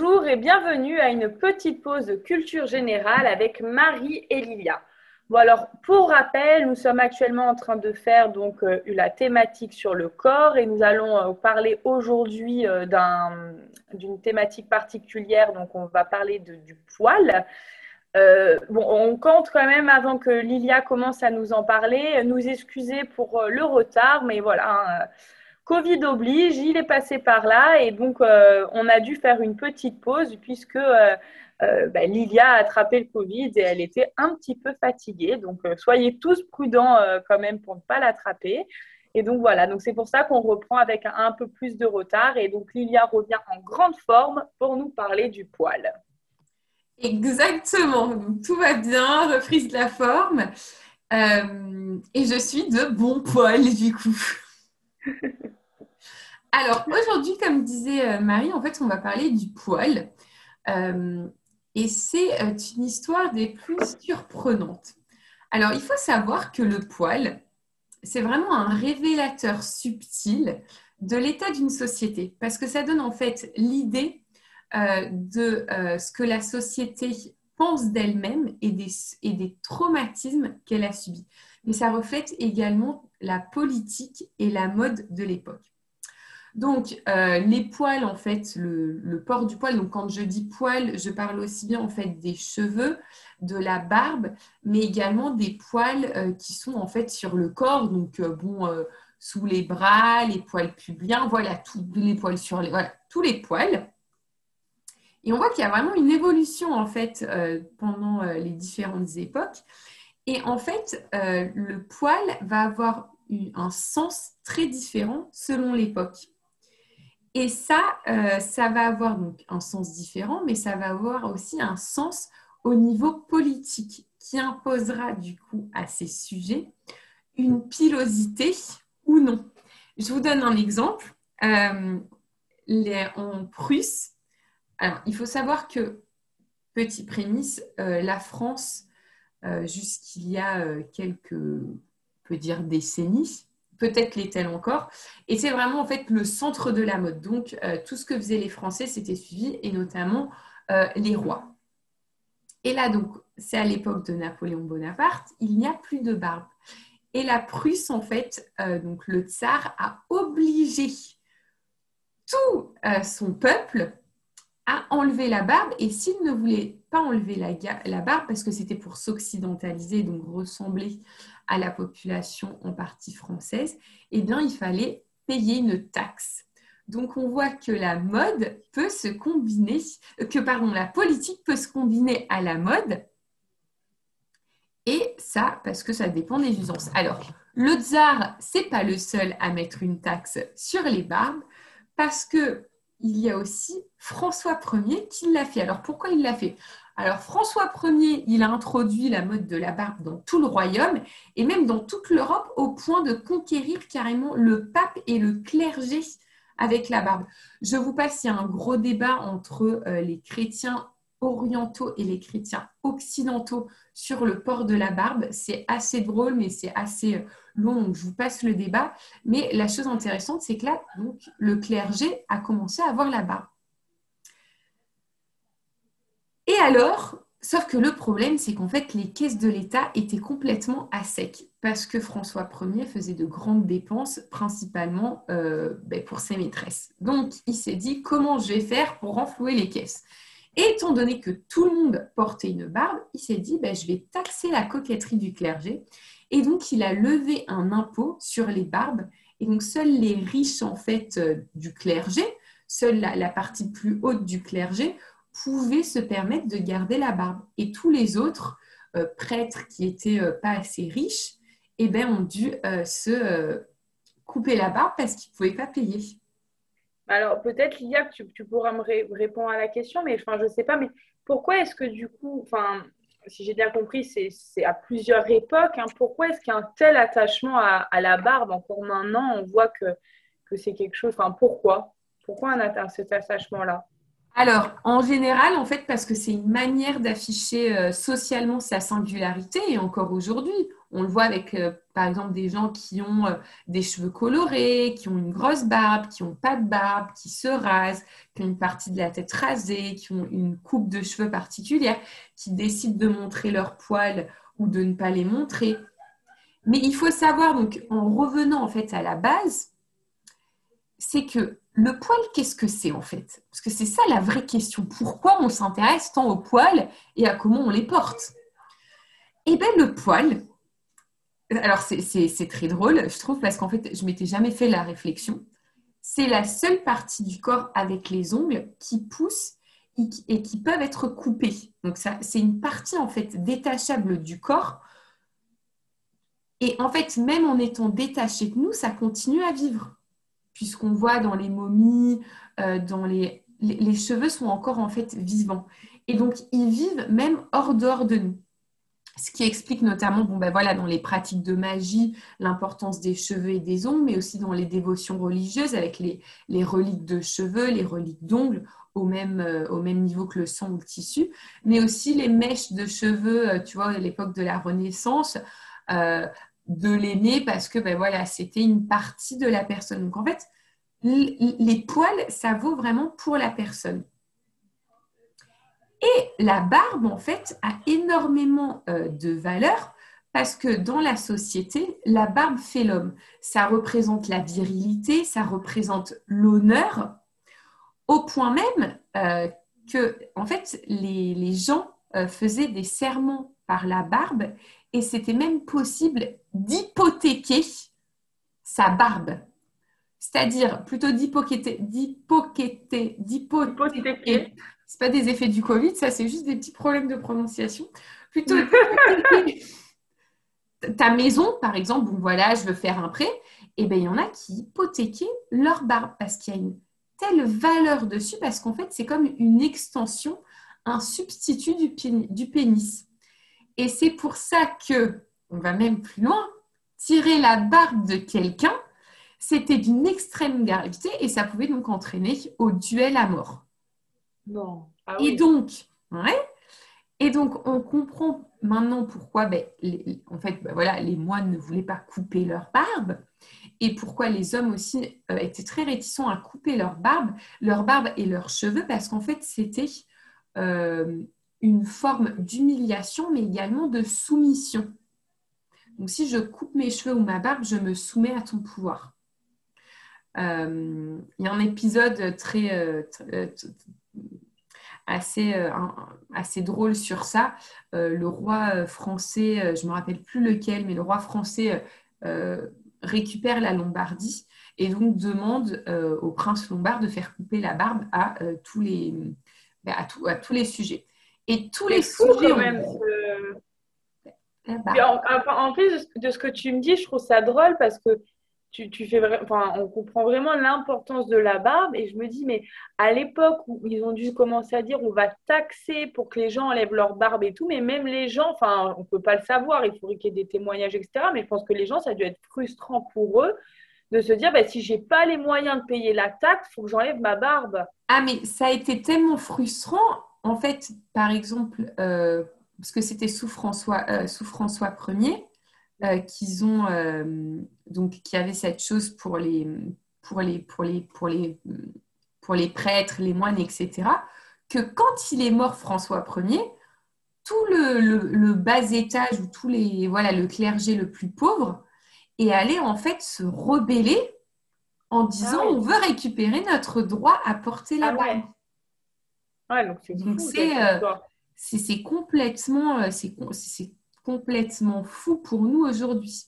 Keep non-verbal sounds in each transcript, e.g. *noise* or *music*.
Bonjour et bienvenue à une petite pause de culture générale avec Marie et Lilia. Bon alors, pour rappel, nous sommes actuellement en train de faire donc euh, la thématique sur le corps et nous allons euh, parler aujourd'hui euh, d'une thématique particulière. Donc, on va parler du poil. bon, on compte quand même avant que Lilia commence à nous en parler, nous excuser pour le retard, mais voilà. Hein, Covid oblige, il est passé par là et donc on a dû faire une petite pause puisque euh, ben, Lilia a attrapé le Covid et elle était un petit peu fatiguée. Donc, euh, soyez tous prudents euh, quand même pour ne pas l'attraper. Et donc voilà, donc c'est pour ça qu'on reprend avec un, peu plus de retard. Et donc Lilia revient en grande forme pour nous parler du poil. Exactement, donc, tout va bien, reprise de la forme. et je suis de bon poil du coup. Alors aujourd'hui, comme disait Marie, en fait, on va parler du poil. Et c'est euh, une histoire des plus surprenantes. Alors, il faut savoir que le poil, c'est vraiment un révélateur subtil de l'état d'une société, parce que ça donne en fait l'idée euh, de euh, ce que la société pense d'elle-même et des, et des traumatismes qu'elle a subis. Mais ça reflète également la politique et la mode de l'époque. Donc, euh, les poils, en fait, le, port du poil, donc quand je dis poil, je parle aussi bien en fait des cheveux, de la barbe, mais également des poils euh, qui sont en fait sur le corps, donc euh, bon, sous les bras, les poils pubiens, voilà, tous les poils sur les, voilà, tous les poils. Et on voit qu'il y a vraiment une évolution en fait pendant les différentes époques. Et en fait, le poil va avoir un sens très différent selon l'époque. Et ça, euh, ça va avoir donc un sens différent, mais ça va avoir aussi un sens au niveau politique qui imposera du coup à ces sujets une pilosité ou non. Je vous donne un exemple. Euh, en Prusse, alors il faut savoir que, petit prémisse, euh, la France, jusqu'il y a quelques, on peut dire, décennies, peut-être l'est-elle encore. Et c'est vraiment en fait le centre de la mode. Donc euh, tout ce que faisaient les Français, c'était suivi, et notamment euh, les rois. Et là, donc, c'est à l'époque de Napoléon Bonaparte, il n'y a plus de barbe. Et la Prusse, en fait, euh, donc le tsar a obligé tout son peuple enlever la barbe. Et s'il ne voulait pas enlever la, barbe, parce que c'était pour s'occidentaliser, donc ressembler à la population en partie française, eh bien, il fallait payer une taxe. Donc, on voit que la mode peut se combiner, que pardon, la politique peut se combiner à la mode. Et ça, parce que ça dépend des usances. Alors, le tsar, c'est pas le seul à mettre une taxe sur les barbes, parce que il y a aussi François Ier qui l'a fait. Alors, pourquoi il l'a fait? Alors François Ier, il a introduit la mode de la barbe dans tout le royaume et même dans toute l'Europe au point de conquérir carrément le pape et le clergé avec la barbe. Je vous passe, il y a un gros débat entre euh, les chrétiens orientaux et les chrétiens occidentaux sur le port de la barbe. C'est assez drôle, mais c'est assez euh, long, je vous passe le débat. Mais la chose intéressante, c'est que là, le clergé a commencé à avoir la barbe. Et alors, sauf que le problème, c'est qu'en fait, les caisses de l'État étaient complètement à sec parce que François Ier faisait de grandes dépenses, principalement euh, ben, pour ses maîtresses. Donc, il s'est dit comment je vais faire pour renflouer les caisses? Et étant donné que tout le monde portait une barbe, il s'est dit ben, je vais taxer la coquetterie du clergé. Et donc, il a levé un impôt sur les barbes. Et donc, seuls les riches, en fait, euh, du clergé, seule la partie plus haute du clergé, pouvaient se permettre de garder la barbe. Et tous les autres euh, prêtres qui étaient euh, pas assez riches, eh ben, ont dû se couper la barbe parce qu'ils ne pouvaient pas payer. Alors peut-être Lia, tu, tu pourras me répondre à la question, mais enfin, je ne sais pas, mais pourquoi est-ce que du coup, enfin, si j'ai bien compris, c'est à plusieurs époques, hein, pourquoi est-ce qu'il y a un tel attachement à, la barbe Encore maintenant, on voit que, c'est quelque chose, enfin pourquoi? Pourquoi un, cet attachement-là? Alors, en général, en fait, parce que c'est une manière d'afficher euh, socialement sa singularité, et encore aujourd'hui, on le voit avec, euh, par exemple, des gens qui ont euh, des cheveux colorés, qui ont une grosse barbe, qui n'ont pas de barbe, qui se rasent, qui ont une partie de la tête rasée, qui ont une coupe de cheveux particulière, qui décident de montrer leurs poils ou de ne pas les montrer. Mais il faut savoir, donc, en revenant en fait à la base, c'est que le poil, qu'est-ce que c'est en fait? Parce que c'est ça la vraie question. Pourquoi on s'intéresse tant aux poils et à comment on les porte? Eh bien, le poil, alors c'est très drôle, je trouve, parce qu'en fait, je m'étais jamais fait la réflexion. C'est la seule partie du corps avec les ongles qui poussent et qui peuvent être coupés. Donc, c'est une partie en fait détachable du corps. Et en fait, même en étant détaché de nous, ça continue à vivre puisqu'on voit dans les momies, euh, dans les, les, cheveux sont encore en fait vivants. Et donc, ils vivent même hors dehors de nous. Ce qui explique notamment, ben dans les pratiques de magie, l'importance des cheveux et des ongles, mais aussi dans les dévotions religieuses avec les, reliques de cheveux, les reliques d'ongles, au même, euh, au même niveau que le sang ou le tissu, mais aussi les mèches de cheveux, euh, tu vois, à l'époque de la Renaissance, de l'aîné parce que ben voilà, c'était une partie de la personne. Donc en fait, les poils, ça vaut vraiment pour la personne. Et la barbe, en fait, a énormément euh, de valeur parce que dans la société, la barbe fait l'homme. Ça représente la virilité, ça représente l'honneur, au point même euh, que, en fait, les, gens euh, faisaient des serments par la barbe et c'était même possible d'hypothéquer sa barbe. C'est-à-dire plutôt d'hypothéquer. C'est pas des effets du Covid, ça c'est juste des petits problèmes de prononciation. Plutôt *laughs* ta maison, par exemple, bon voilà, je veux faire un prêt, et eh bien il y en a qui hypothéquaient leur barbe parce qu'il y a une telle valeur dessus, parce qu'en fait c'est comme une extension, un substitut du pénis. Et c'est pour ça que, on va même plus loin, tirer la barbe de quelqu'un, c'était d'une extrême gravité et ça pouvait donc entraîner au duel à mort. Non. Ah et donc, ouais, et donc on comprend maintenant pourquoi, ben, les, en fait, ben, voilà, les moines ne voulaient pas couper leur barbe et pourquoi les hommes aussi euh, étaient très réticents à couper leur barbe, leur barbe et leurs cheveux parce qu'en fait c'était euh, une forme d'humiliation, mais également de soumission. Donc, si je coupe mes cheveux ou ma barbe, je me soumets à ton pouvoir. Euh, il y a un épisode très, euh, assez, assez drôle sur ça. le roi français, je ne me rappelle plus lequel, mais le roi français récupère la Lombardie et donc demande au prince lombard de faire couper la barbe à, tous, les, ben, à tous les sujets. Et tous les sujets. même. Eh ben. en, plus de ce que tu me dis, je trouve ça drôle parce que tu, tu fais enfin, on comprend vraiment l'importance de la barbe et je me dis mais à l'époque où ils ont dû commencer à dire on va taxer pour que les gens enlèvent leur barbe et tout mais même les gens enfin on peut pas le savoir il faudrait qu'il y ait des témoignages etc mais je pense que les gens ça a dû être frustrant pour eux de se dire bah, si j'ai pas les moyens de payer la taxe faut que j'enlève ma barbe. Ah mais ça a été tellement frustrant en fait, par exemple, euh, parce que c'était sous François, euh, sous François Ier, euh, qu'ils ont donc qui avait cette chose pour les pour les pour les pour les pour les prêtres, les moines, etc. Que quand il est mort François Ier, tout le, bas étage ou tous les voilà le clergé le plus pauvre est allé en fait se rebeller en disant ah on veut récupérer notre droit à porter la ah donc euh, c'est complètement, euh, c'est complètement fou pour nous aujourd'hui.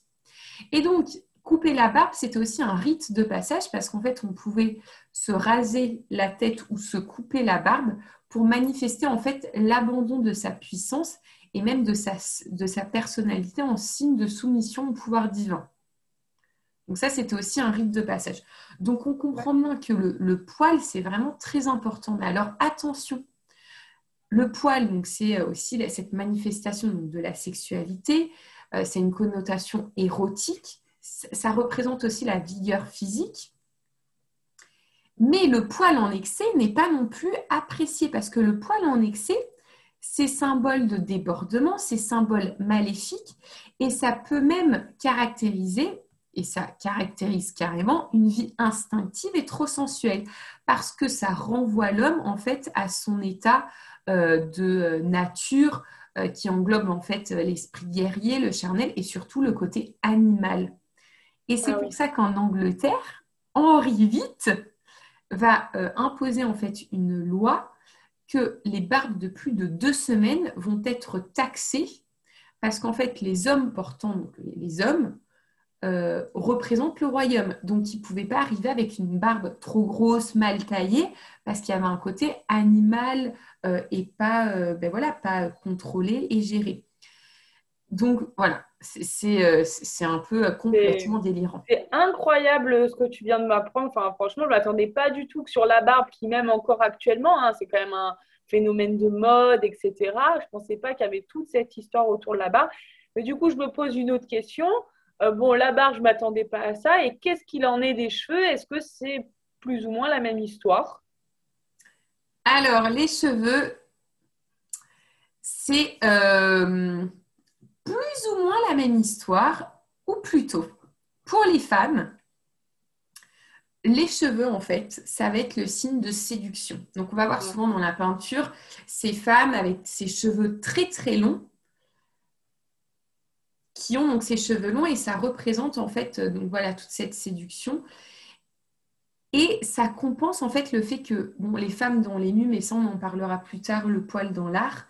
Et donc, couper la barbe, c'était aussi un rite de passage parce qu'en fait, on pouvait se raser la tête ou se couper la barbe pour manifester en fait l'abandon de sa puissance et même de sa, de sa personnalité en signe de soumission au pouvoir divin. Donc ça, c'était aussi un rite de passage. Donc on comprend bien que le, poil, c'est vraiment très important. Mais alors attention, le poil, donc c'est euh, aussi cette manifestation de la sexualité, euh, c'est une connotation érotique. Ça représente aussi la vigueur physique. Mais le poil en excès n'est pas non plus apprécié parce que le poil en excès, c'est symbole de débordement, c'est symbole maléfique et ça peut même caractériser, et ça caractérise carrément, une vie instinctive et trop sensuelle parce que ça renvoie l'homme en fait à son état de nature euh, qui englobe en fait l'esprit guerrier, le charnel et surtout le côté animal. Et c'est ah pour ça qu'en Angleterre, Henri VIII va euh, imposer en fait une loi que les barbes de plus de deux semaines vont être taxées parce qu'en fait les hommes portant donc les hommes euh, représentent le royaume donc ils ne pouvaient pas arriver avec une barbe trop grosse mal taillée parce qu'il y avait un côté animal euh, et pas ben voilà pas contrôlé et géré donc voilà euh, c'est un peu euh, complètement délirant. C'est incroyable ce que tu viens de m'apprendre. Enfin, franchement, je ne m'attendais pas du tout que sur la barbe, qui même encore actuellement, hein, c'est quand même un phénomène de mode, etc. Je ne pensais pas qu'il y avait toute cette histoire autour de la barbe. Mais du coup, je me pose une autre question. Euh, bon, la barbe, je ne m'attendais pas à ça. Et qu'est-ce qu'il en est des cheveux? Est-ce que c'est plus ou moins la même histoire? Alors, les cheveux, c'est plus ou moins la même histoire, ou plutôt, pour les femmes, les cheveux, en fait, ça va être le signe de séduction. Donc, on va voir souvent dans la peinture ces femmes avec ces cheveux très très longs qui ont donc ces cheveux longs et ça représente en fait donc voilà toute cette séduction et ça compense en fait le fait que bon les femmes dans les nus mais ça on en parlera plus tard le poil dans l'art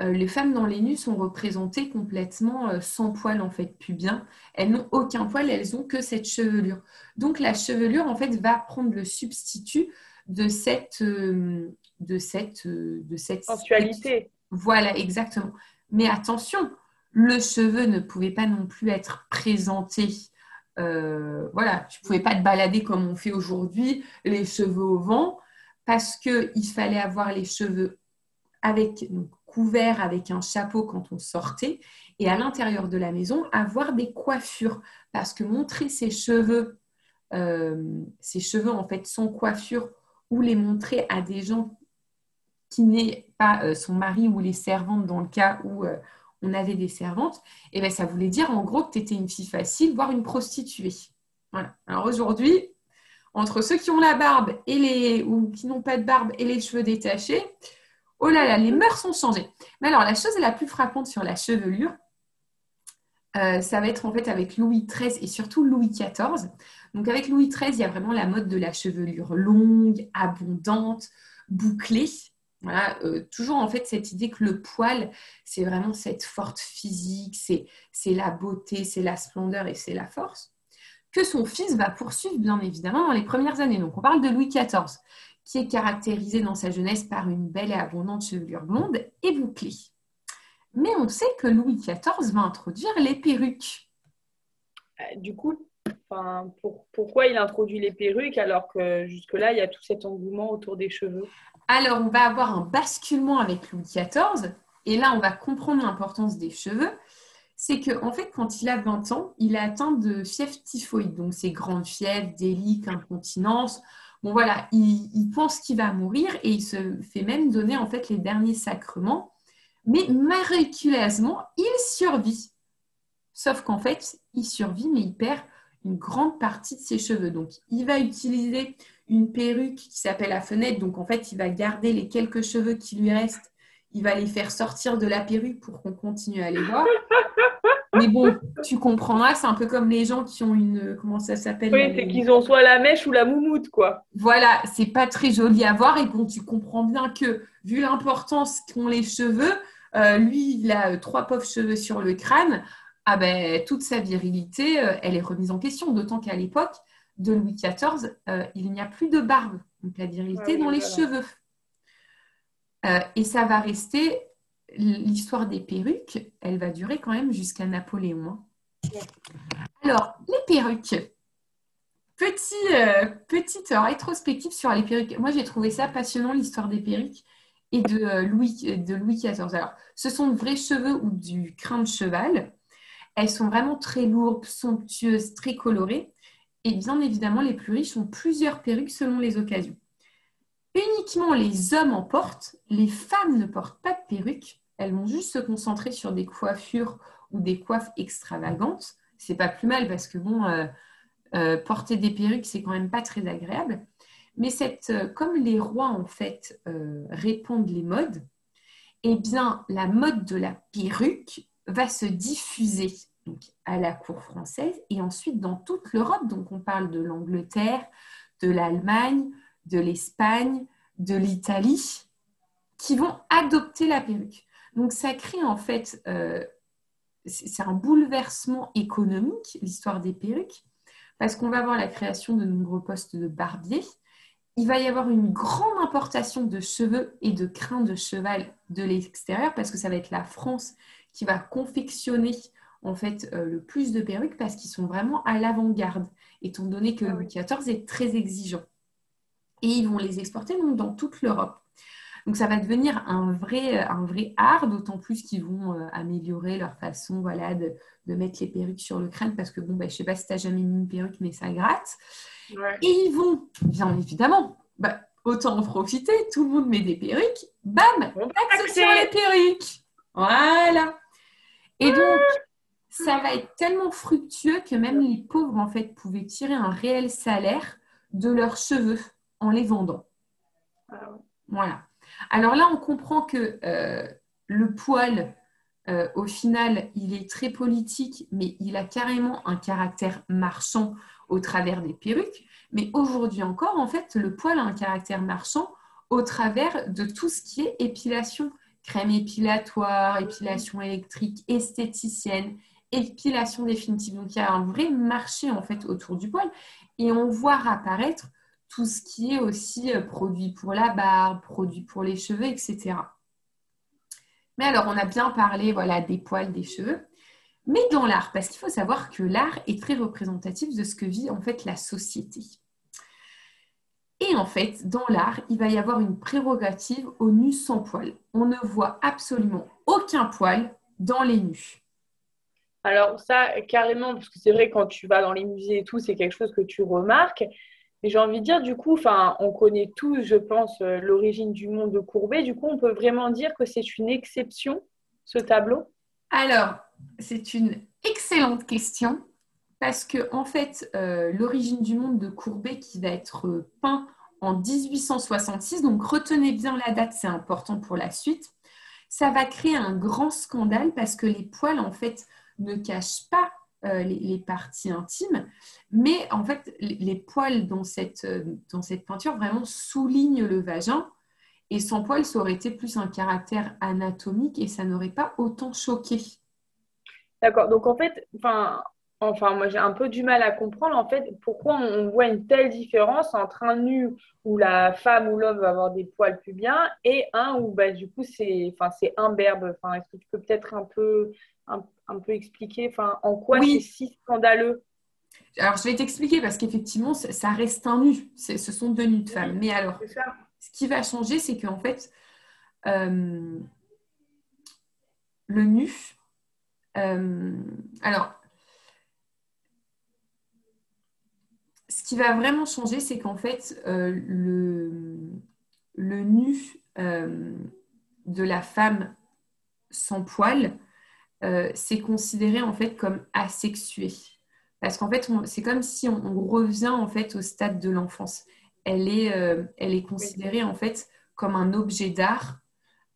euh, les femmes dans les nus sont représentées complètement euh, sans poil en fait pubien. Elles n'ont aucun poil, elles ont que cette chevelure. Donc la chevelure en fait va prendre le substitut de cette euh, de cette de cette sensualité. Voilà exactement. Mais attention, le cheveu ne pouvait pas non plus être présenté. voilà, tu pouvais pas te balader comme on fait aujourd'hui, les cheveux au vent, parce qu'il fallait avoir les cheveux avec couvert avec un chapeau quand on sortait et à l'intérieur de la maison avoir des coiffures parce que montrer ses cheveux, euh, ses cheveux en fait sans coiffure ou les montrer à des gens qui n'est pas euh, son mari ou les servantes dans le cas où euh, on avait des servantes, et eh bien ça voulait dire en gros que tu étais une fille facile, voire une prostituée. Voilà. Alors aujourd'hui, entre ceux qui ont la barbe et les ou qui n'ont pas de barbe et les cheveux détachés, Oh là là, les mœurs sont changées. Mais alors, la chose la plus frappante sur la chevelure, euh, ça va être en fait avec Louis XIII et surtout Louis XIV. Donc avec Louis XIII, il y a vraiment la mode de la chevelure longue, abondante, bouclée. Voilà, euh, toujours en fait cette idée que le poil, c'est vraiment cette forte physique, c'est la beauté, c'est la splendeur et c'est la force, que son fils va poursuivre bien évidemment dans les premières années. Donc on parle de Louis XIV, qui est caractérisé dans sa jeunesse par une belle et abondante chevelure blonde et bouclée. Mais on sait que Louis XIV va introduire les perruques. Euh, du coup, pourquoi il introduit les perruques alors que jusque-là, il y a tout cet engouement autour des cheveux? Alors, on va avoir un basculement avec Louis XIV, et là, on va comprendre l'importance des cheveux. C'est qu'en en fait, quand il a 20 ans, il est atteint de fièvre typhoïde, donc c'est grande fièvre, délique, incontinence, Bon voilà, il, pense qu'il va mourir et il se fait même donner en fait les derniers sacrements. Mais miraculeusement, il survit. Sauf qu'en fait, il survit, mais il perd une grande partie de ses cheveux. Donc, il va utiliser une perruque qui s'appelle la fenêtre. Donc, en fait, il va garder les quelques cheveux qui lui restent. Il va les faire sortir de la perruque pour qu'on continue à les voir. *laughs* Mais bon, tu comprendras, c'est un peu comme les gens qui ont une. Comment ça s'appelle Oui, c'est qu'ils ont soit la mèche ou la moumoute, quoi. Voilà, c'est pas très joli à voir. Et bon, tu comprends bien que, vu l'importance qu'ont les cheveux, euh, lui, il a euh, trois pauvres cheveux sur le crâne. Ah ben, toute sa virilité, euh, elle est remise en question. D'autant qu'à l'époque de Louis XIV, il n'y a plus de barbe. Donc la virilité dans les cheveux. et ça va rester l'histoire des perruques, elle va durer quand même jusqu'à Napoléon. Hein. Alors, les perruques. Petit, euh, petite rétrospective sur les perruques. Moi, j'ai trouvé ça passionnant, l'histoire des perruques et de, euh, Louis, de Louis XIV. Alors, ce sont de vrais cheveux ou du crin de cheval. Elles sont vraiment très lourdes, somptueuses, très colorées. et bien évidemment, les plus riches ont plusieurs perruques selon les occasions. Uniquement les hommes en portent, les femmes ne portent pas de perruques. Elles vont juste se concentrer sur des coiffures ou des coiffes extravagantes. C'est pas plus mal parce que bon, euh, euh, porter des perruques, c'est quand même pas très agréable. Mais cette, euh, comme les rois en fait répondent les modes, eh bien la mode de la perruque va se diffuser donc, à la cour française et ensuite dans toute l'Europe. Donc on parle de l'Angleterre, de l'Allemagne, de l'Espagne, de l'Italie, qui vont adopter la perruque. Donc ça crée en fait, euh, c'est un bouleversement économique, l'histoire des perruques, parce qu'on va avoir la création de nombreux postes de barbiers. Il va y avoir une grande importation de cheveux et de crins de cheval de l'extérieur, parce que ça va être la France qui va confectionner en fait euh, le plus de perruques parce qu'ils sont vraiment à l'avant-garde, étant donné que ah Louis XIV est très exigeant. Et ils vont les exporter donc, dans toute l'Europe. Donc ça va devenir un vrai, euh, un vrai art, d'autant plus qu'ils vont euh, améliorer leur façon voilà, de, mettre les perruques sur le crâne, parce que bon, bah, je ne sais pas si tu as jamais mis une perruque, mais ça gratte. Et ils vont, bien évidemment, bah, autant en profiter, tout le monde met des perruques, bam, taxe sur les perruques. Voilà. Et donc, ça va être tellement fructueux que même les pauvres, en fait, pouvaient tirer un réel salaire de leurs cheveux en les vendant. Ah voilà. Alors là, on comprend que euh, le poil, euh, au final, il est très politique, mais il a carrément un caractère marchand au travers des perruques. Mais aujourd'hui encore, en fait, le poil a un caractère marchand au travers de tout ce qui est épilation. Crème épilatoire, épilation électrique, esthéticienne, épilation définitive. Donc il y a un vrai marché en fait autour du poil et on voit apparaître tout ce qui est aussi euh, produit pour la barbe, produit pour les cheveux, etc. Mais alors on a bien parlé voilà des poils, des cheveux, mais dans l'art, parce qu'il faut savoir que l'art est très représentatif de ce que vit en fait la société. Et en fait, dans l'art, il va y avoir une prérogative aux nus sans poils. On ne voit absolument aucun poil dans les nus. Alors ça, carrément, parce que c'est vrai, quand tu vas dans les musées et tout, c'est quelque chose que tu remarques. Et j'ai envie de dire, du coup, on connaît tous, je pense, euh, l'origine du monde de Courbet. Du coup, on peut vraiment dire que c'est une exception, ce tableau? Alors, c'est une excellente question parce que, en fait, euh, l'origine du monde de Courbet qui va être peint en 1866, donc retenez bien la date, c'est important pour la suite, ça va créer un grand scandale parce que les poils, en fait, ne cache pas euh, les, parties intimes, mais en fait, les, poils dans cette, euh, dans cette peinture vraiment soulignent le vagin. Et sans poils, ça aurait été plus un caractère anatomique et ça n'aurait pas autant choqué. D'accord. Donc en fait, enfin, enfin moi j'ai un peu du mal à comprendre en fait pourquoi on voit une telle différence entre un nu où la femme ou l'homme va avoir des poils pubiens et un où bah, du coup c'est enfin c'est imberbe. Enfin, est-ce que tu peux peut-être un peu un, peu expliquer enfin, en quoi c'est si scandaleux? Alors, je vais t'expliquer parce qu'effectivement, ça reste un nu. Ce sont deux nus de femmes. Mais alors, ce qui va changer, c'est qu'en fait, euh, le nu. Euh, alors, ce qui va vraiment changer, c'est qu'en fait, euh, le, le nu de la femme sans poil euh, c'est considéré en fait comme asexué. Parce qu'en fait, c'est comme si on, revient en fait au stade de l'enfance. Elle est, euh, elle est considérée en fait comme un objet d'art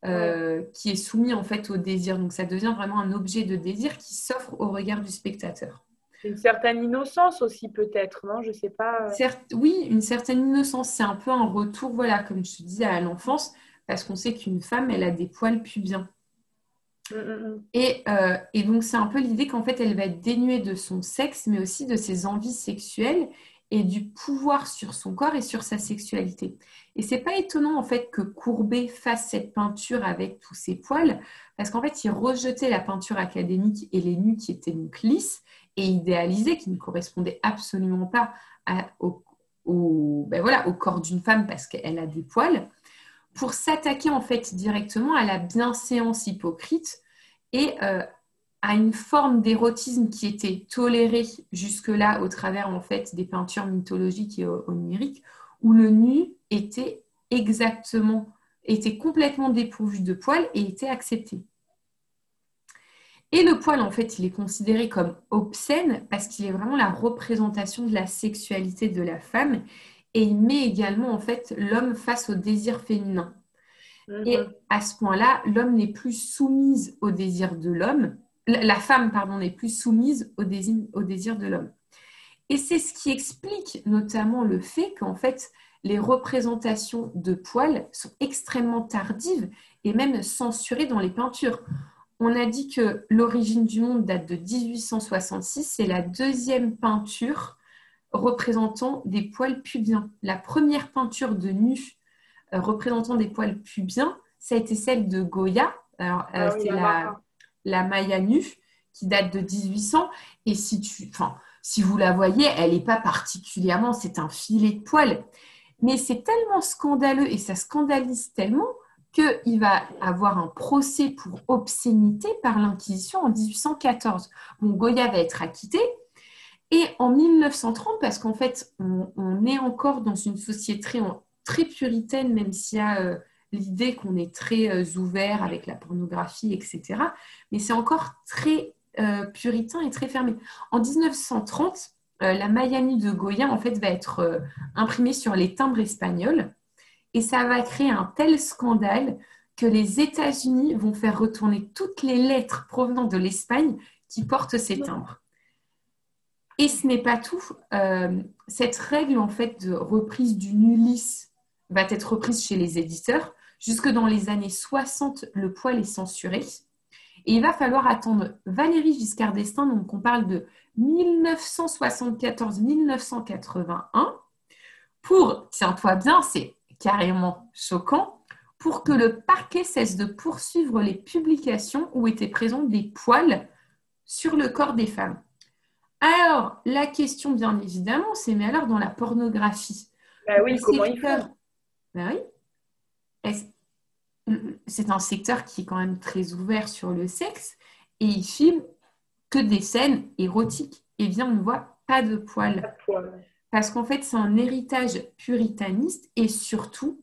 euh, qui est soumis en fait au désir. Donc ça devient vraiment un objet de désir qui s'offre au regard du spectateur. Une certaine innocence aussi peut-être, non? Je sais pas. oui, une certaine innocence. C'est un peu un retour, voilà, comme je te dis, à l'enfance, parce qu'on sait qu'une femme, elle a des poils pubiens. Mm, mm, mm. Euh, et, donc, c'est un peu l'idée qu'en fait, elle va être dénuée de son sexe, mais aussi de ses envies sexuelles et du pouvoir sur son corps et sur sa sexualité. Et c'est pas étonnant en fait que Courbet fasse cette peinture avec tous ses poils, parce qu'en fait, il rejetait la peinture académique et les nus qui étaient donc lisses et idéalisés, qui ne correspondaient absolument pas au, ben au corps d'une femme parce qu'elle a des poils pour s'attaquer en fait directement à la bienséance hypocrite et euh, à une forme d'érotisme qui était tolérée jusque-là au travers en fait des peintures mythologiques et oniriques, où le nu était exactement, était complètement dépourvu de poils et était accepté. Et le poil, en fait, il est considéré comme obscène parce qu'il est vraiment la représentation de la sexualité de la femme et il met également, en fait, l'homme face au désir féminin. Et mhm. à ce point-là, l'homme n'est plus soumise au désir de l'homme, la femme, pardon, n'est plus soumise au désir, au désir de l'homme. Et c'est ce qui explique notamment le fait qu'en fait, les représentations de poils sont extrêmement tardives et même censurées dans les peintures. On a dit que l'origine du monde date de 1866, c'est la deuxième peinture représentant des poils pubiens. La première peinture de nu euh, représentant des poils pubiens, ça a été celle de Goya. Alors, euh, ah c'est la, la, Maya nue qui date de 1800. Et si, tu, si vous la voyez, elle n'est pas particulièrement, c'est un filet de poils. Mais c'est tellement scandaleux et ça scandalise tellement qu'il va avoir un procès pour obscénité par l'Inquisition en 1814. Bon, Goya va être acquitté. Et en 1930, parce qu'en fait, on, est encore dans une société très, très puritaine, même s'il y a euh, l'idée qu'on est très euh, ouvert avec la pornographie, etc. Mais c'est encore très euh, puritain et très fermé. En 1930, la Miami de Goya, en fait, va être imprimée sur les timbres espagnols. Et ça va créer un tel scandale que les États-Unis vont faire retourner toutes les lettres provenant de l'Espagne qui portent ces timbres. Et ce n'est pas tout. Euh, cette règle en fait de reprise du nullis va être reprise chez les éditeurs. Jusque dans les années 60, le poil est censuré. Et il va falloir attendre Valérie Giscard d'Estaing, donc on parle de 1974-1981, pour, tiens-toi bien, c'est carrément choquant, pour que le parquet cesse de poursuivre les publications où étaient présents des poils sur le corps des femmes. Alors, la question, bien évidemment, c'est mais alors dans la pornographie bah oui, comment il fait? Bah oui. C'est un secteur qui est quand même très ouvert sur le sexe et il filme que des scènes érotiques. Et bien, on ne voit pas de poils. Parce qu'en fait, c'est un héritage puritaniste et surtout,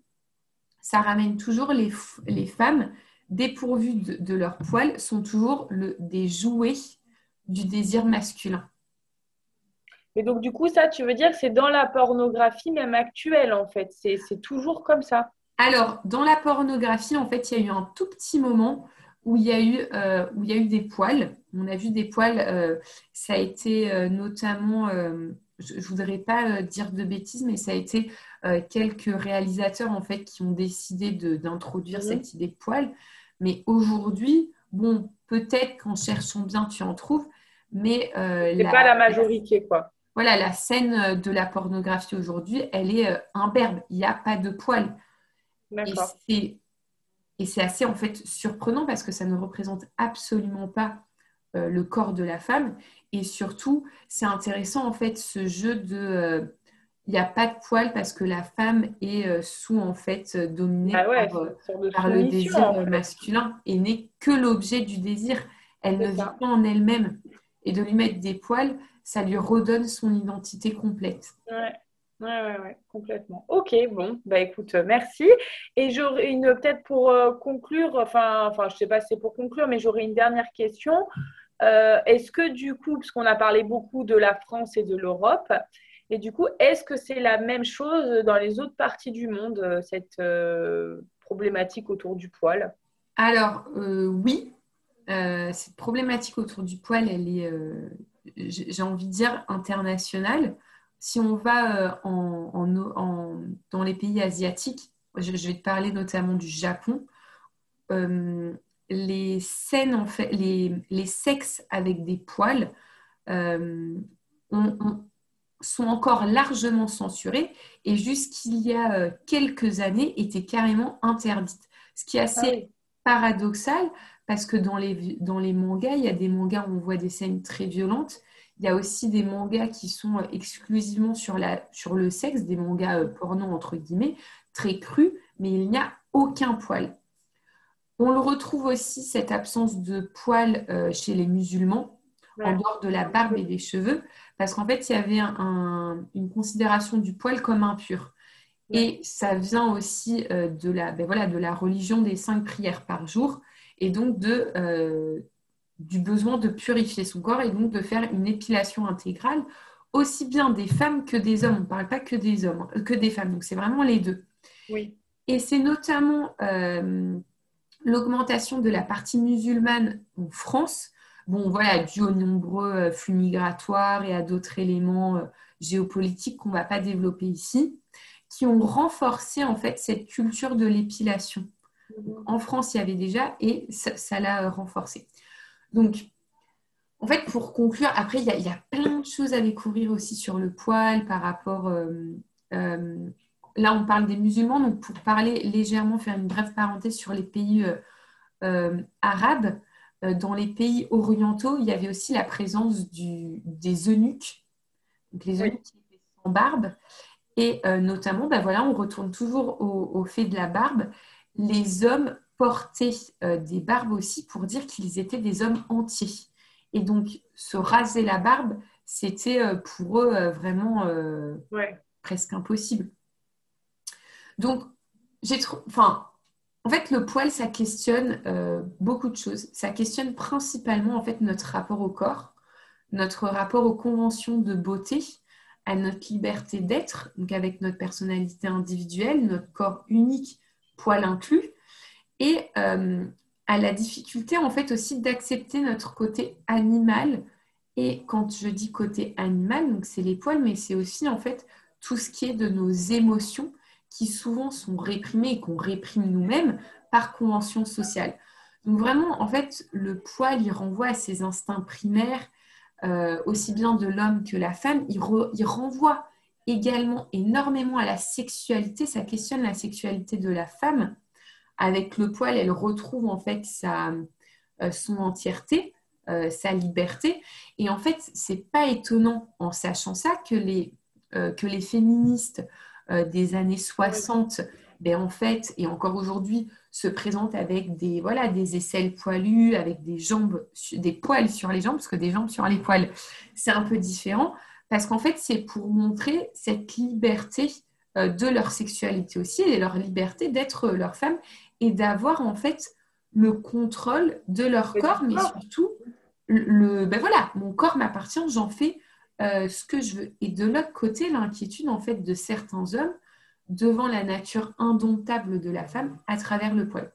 ça ramène toujours les, les femmes dépourvues de, leurs poils, sont toujours le, des jouets du désir masculin. Et donc, du coup, ça, tu veux dire, c'est dans la pornographie même actuelle, en fait. C'est toujours comme ça. Alors, dans la pornographie, en fait, il y a eu un tout petit moment où il y a eu, euh, où il y a eu des poils. On a vu des poils. Euh, ça a été euh, notamment je ne voudrais pas dire de bêtises, mais ça a été quelques réalisateurs en fait qui ont décidé d'introduire mhm. cette idée de poil. Mais aujourd'hui, bon, peut-être qu'en cherchant bien, tu en trouves, mais c'est pas la majorité, quoi. Voilà, la scène de la pornographie aujourd'hui, elle est imberbe. Il n'y a pas de Et c'est assez en fait surprenant parce que ça ne représente absolument pas le corps de la femme. Et surtout, c'est intéressant en fait ce jeu de euh, il n'y a pas de poils parce que la femme est euh, sous en fait dominée ah par, le désir masculin et n'est que l'objet du désir. Elle ne vit pas en elle-même. Et de lui mettre des poils, ça lui redonne son identité complète. Ouais. Ouais, ouais, complètement. Ok, bon, bah écoute, merci. Et j'aurais une, peut-être pour euh, conclure, enfin, enfin, je sais pas si c'est pour conclure, mais j'aurais une dernière question. Euh, est-ce que du coup, parce qu'on a parlé beaucoup de la France et de l'Europe, et du coup, est-ce que c'est la même chose dans les autres parties du monde, euh, cette euh, problématique autour du poil? Alors, oui, cette problématique autour du poil, elle est, j'ai envie de dire, internationale. Si on va dans les pays asiatiques, je, vais te parler notamment du Japon les scènes, en fait, les, les sexes avec des poils euh, sont encore largement censurés et jusqu'il y a euh, quelques années étaient carrément interdites. Ce qui est assez ah paradoxal parce que dans les, dans les mangas, il y a des mangas où on voit des scènes très violentes. Il y a aussi des mangas qui sont exclusivement sur, la, sur le sexe, des mangas euh, porno entre guillemets, très crus, mais il n'y a aucun poil. On le retrouve aussi, cette absence de poils chez les musulmans, en dehors de la barbe et des cheveux, parce qu'en fait, il y avait une considération du poil comme impur. Et ça vient aussi euh, de, la, ben voilà, de la religion des cinq prières par jour et donc de, euh, du besoin de purifier son corps et donc de faire une épilation intégrale, aussi bien des femmes que des hommes. On ne parle pas que des hommes, que des femmes, donc c'est vraiment les deux. Oui. Et c'est notamment euh, l'augmentation de la partie musulmane en France, bon voilà, dû aux nombreux flux migratoires et à d'autres éléments géopolitiques qu'on ne va pas développer ici qui ont renforcé en fait cette culture de l'épilation. Mhm. En France, il y avait déjà et ça l'a renforcé. Donc, en fait, pour conclure, après, il y, a, plein de choses à découvrir aussi sur le poil par rapport. Euh, euh, là, on parle des musulmans, donc pour parler légèrement, faire une brève parenthèse sur les pays euh, arabes, dans les pays orientaux, il y avait aussi la présence du, des eunuques, donc les eunuques qui étaient sans barbe. Et euh, notamment, ben voilà, on retourne toujours au, fait de la barbe. Les hommes portaient euh, des barbes aussi pour dire qu'ils étaient des hommes entiers. Et donc, se raser la barbe, c'était euh, pour eux vraiment presque impossible. Donc, j'ai enfin, en fait, le poil, ça questionne beaucoup de choses. Ça questionne principalement en fait notre rapport au corps, notre rapport aux conventions de beauté, à notre liberté d'être, donc avec notre personnalité individuelle, notre corps unique, poil inclus, et euh, à la difficulté en fait aussi d'accepter notre côté animal. Et quand je dis côté animal, c'est les poils, mais c'est aussi en fait tout ce qui est de nos émotions qui souvent sont réprimées et qu'on réprime nous-mêmes par convention sociale. Donc vraiment, en fait, le poil, il renvoie à ses instincts primaires, euh, aussi bien de l'homme que la femme, il, renvoie également énormément à la sexualité, ça questionne la sexualité de la femme. Avec le poil, elle retrouve en fait sa, euh, son entièreté, euh, sa liberté. Et en fait, c'est pas étonnant en sachant ça que les, que les féministes des années 60, ben, en fait, et encore aujourd'hui, se présente avec des, voilà, des aisselles poilues, avec des jambes, des poils sur les jambes, parce que des jambes sur les poils, c'est un peu différent, parce qu'en fait, c'est pour montrer cette liberté euh, de leur sexualité aussi, et leur liberté d'être leur femme, et d'avoir en fait le contrôle de leur corps, mais surtout, le, ben voilà, mon corps m'appartient, j'en fais euh, ce que je veux. Et de l'autre côté, l'inquiétude en fait de certains hommes devant la nature indomptable de la femme à travers le poil.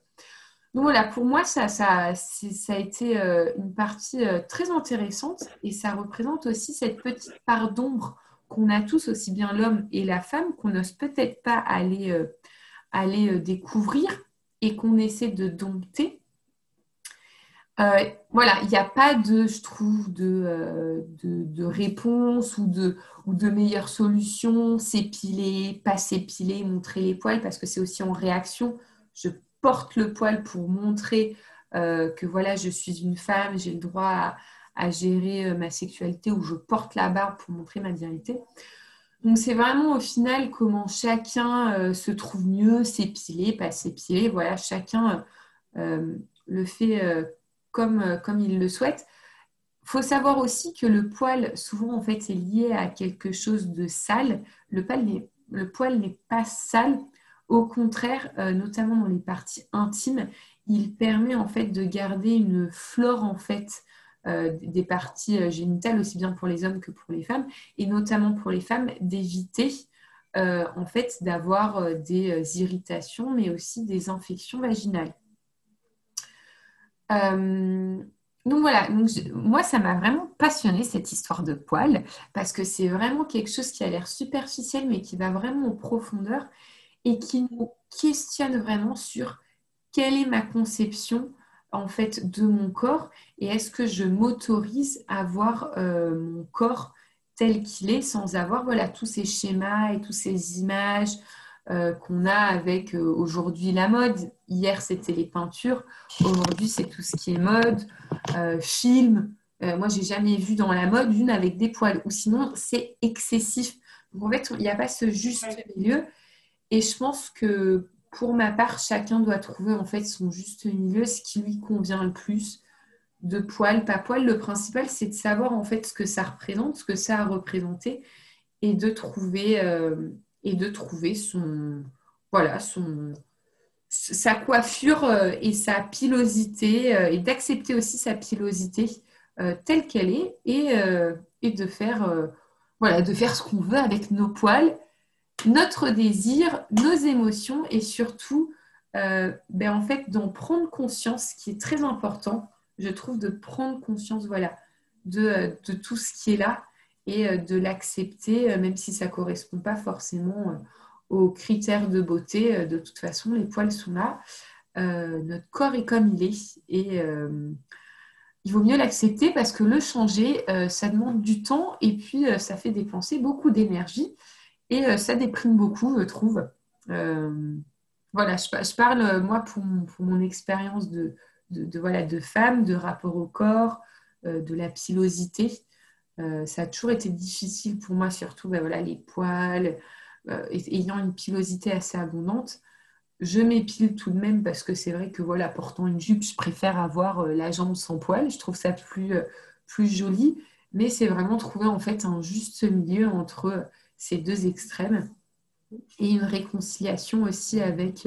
Donc voilà, pour moi, ça, ça, ça a été euh, une partie euh, très intéressante et ça représente aussi cette petite part d'ombre qu'on a tous, aussi bien l'homme et la femme, qu'on n'ose peut-être pas aller, aller découvrir et qu'on essaie de dompter euh, voilà, il n'y a pas de, je trouve, de, euh, de, réponse ou de, ou de meilleure solution, s'épiler, pas s'épiler, montrer les poils, parce que c'est aussi en réaction. Je porte le poil pour montrer euh, que voilà, je suis une femme, j'ai le droit à, gérer ma sexualité, ou je porte la barbe pour montrer ma virilité. Donc c'est vraiment au final comment chacun se trouve mieux, s'épiler, pas s'épiler. Voilà, chacun le fait comme, euh, il le souhaite. Il faut savoir aussi que le poil, souvent, en fait, est lié à quelque chose de sale. Le poil, n'est pas sale. Au contraire, euh, notamment dans les parties intimes, il permet en fait de garder une flore en fait euh, des parties génitales aussi bien pour les hommes que pour les femmes et notamment pour les femmes d'éviter en fait d'avoir des irritations mais aussi des infections vaginales. Euh, donc voilà, moi ça m'a vraiment passionné cette histoire de poils parce que c'est vraiment quelque chose qui a l'air superficiel mais qui va vraiment en profondeur et qui nous questionne vraiment sur quelle est ma conception en fait de mon corps et est-ce que je m'autorise à voir euh, mon corps tel qu'il est sans avoir voilà tous ces schémas et toutes ces images euh, qu'on a avec euh, aujourd'hui la mode. Hier, c'était les peintures. Aujourd'hui, c'est tout ce qui est mode, film. moi, j'ai jamais vu dans la mode une avec des poils. Ou sinon, c'est excessif. Donc, en fait, il n'y a pas ce juste milieu. Et je pense que pour ma part, chacun doit trouver en fait son juste milieu, ce qui lui convient le plus de poil, pas poil. Le principal, c'est de savoir en fait ce que ça représente, ce que ça a représenté, et de trouver euh, et de trouver son voilà son sa coiffure euh, et sa pilosité euh, et d'accepter aussi sa pilosité telle qu'elle est et, et de faire voilà de faire ce qu'on veut avec nos poils, notre désir, nos émotions et surtout ben en fait d'en prendre conscience, qui est très important je trouve, de prendre conscience voilà, de, de tout ce qui est là et euh, de l'accepter, euh, même si ça ne correspond pas forcément euh, aux critères de beauté. De toute façon, les poils sont là. notre corps est comme il est et il vaut mieux l'accepter parce que le changer, ça demande du temps et puis ça fait dépenser beaucoup d'énergie et ça déprime beaucoup, je trouve. voilà, je, parle, moi, pour mon expérience de, de, voilà, de femmes, de rapport au corps, euh, de la pilosité. Euh, ça a toujours été difficile pour moi, surtout ben voilà, les poils, euh, ayant une pilosité assez abondante. Je m'épile tout de même parce que c'est vrai que voilà, portant une jupe, je préfère avoir la jambe sans poils. Je trouve ça plus, plus joli. Mais c'est vraiment trouver en fait un juste milieu entre ces deux extrêmes et une réconciliation aussi avec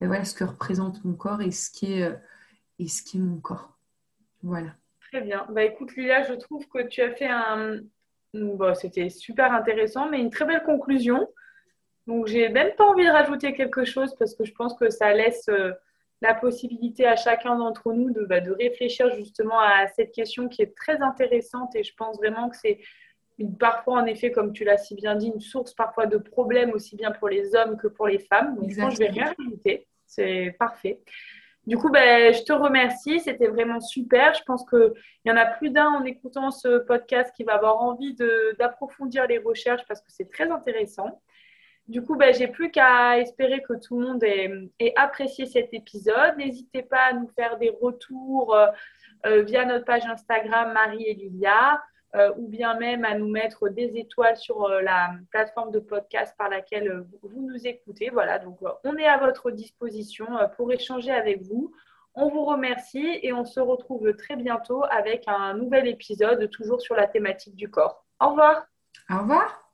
ben voilà, ce que représente mon corps et ce qui est et ce qui est mon corps. Voilà. Très bien. Bah, écoute, Lilia, je trouve que tu as fait un. Bon, C'était super intéressant, mais une très belle conclusion. Donc, j'ai même pas envie de rajouter quelque chose parce que je pense que ça laisse euh, la possibilité à chacun d'entre nous de, bah, de, réfléchir justement à cette question qui est très intéressante et je pense vraiment que c'est parfois, en effet, comme tu l'as si bien dit, une source parfois de problèmes aussi bien pour les hommes que pour les femmes. Donc, je que je vais rien rajouter. C'est parfait. Du coup, ben, je te remercie. C'était vraiment super. Je pense qu'il y en a plus d'un en écoutant ce podcast qui va avoir envie d'approfondir les recherches parce que c'est très intéressant. Du coup, ben, j'ai plus qu'à espérer que tout le monde ait, apprécié cet épisode. N'hésitez pas à nous faire des retours euh, euh, via notre page Instagram Marie et Lilia. Euh, ou bien même à nous mettre des étoiles sur euh, la plateforme de podcast par laquelle euh, vous nous écoutez. Voilà, donc on est à votre disposition pour échanger avec vous. On vous remercie et on se retrouve très bientôt avec un nouvel épisode, toujours sur la thématique du corps. Au revoir. Au revoir.